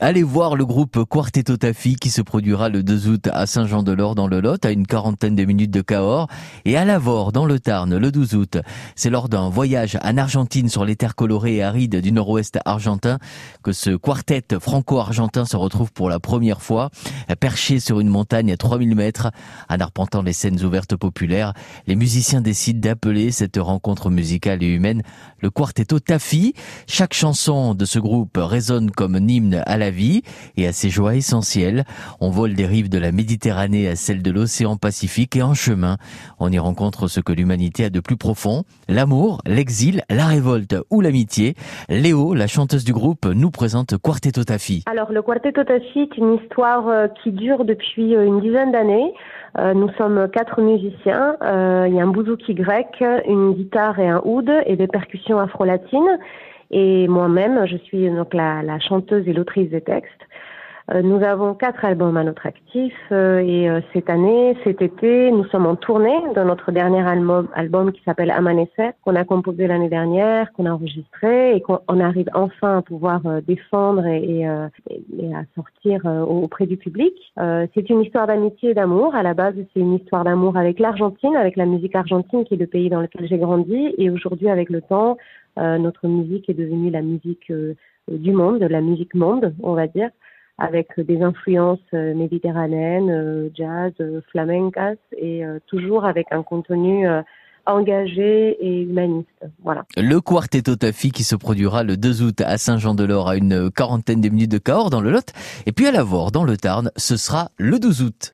Allez voir le groupe Quartetto Tafi qui se produira le 2 août à Saint-Jean-de-Lor dans le Lot, à une quarantaine de minutes de Cahors, et à Lavore dans le Tarn le 12 août. C'est lors d'un voyage en Argentine sur les terres colorées et arides du nord-ouest argentin que ce quartet franco-argentin se retrouve pour la première fois, perché sur une montagne à 3000 mètres, en arpentant les scènes ouvertes populaires. Les musiciens décident d'appeler cette rencontre musicale et humaine le Quartetto Tafi. Chaque chanson de ce groupe résonne comme un hymne à la vie et à ses joies essentielles. On vole des rives de la Méditerranée à celles de l'océan Pacifique et en chemin, on y rencontre ce que l'humanité a de plus profond, l'amour, l'exil, la révolte ou l'amitié. Léo, la chanteuse du groupe, nous présente Quartetto Tafi. Alors le Quartetto Tafi est une histoire euh, qui dure depuis euh, une dizaine d'années. Euh, nous sommes quatre musiciens. il y a un bouzouki grec, une guitare et un oud et des percussions afro-latines. Et moi-même, je suis donc la, la chanteuse et l'autrice des textes. Euh, nous avons quatre albums à notre actif euh, et euh, cette année, cet été, nous sommes en tournée dans notre dernier album, album qui s'appelle Amanecer, qu'on a composé l'année dernière, qu'on a enregistré et qu'on arrive enfin à pouvoir défendre et, et, à sortir auprès du public. c'est une histoire d'amitié et d'amour. À la base, c'est une histoire d'amour avec l'Argentine, avec la musique argentine qui est le pays dans lequel j'ai grandi et aujourd'hui, avec le temps, notre musique est devenue la musique du monde, la musique monde, on va dire avec des influences euh, méditerranéennes, euh, jazz, euh, flamencas, et toujours avec un contenu engagé et humaniste. Voilà. Le Quartetto Tafi qui se produira le 2 août à Saint-Jean-de-Lor à une quarantaine de minutes de Cahors dans le Lot, et puis à Lavore dans le Tarn, ce sera le 12 août.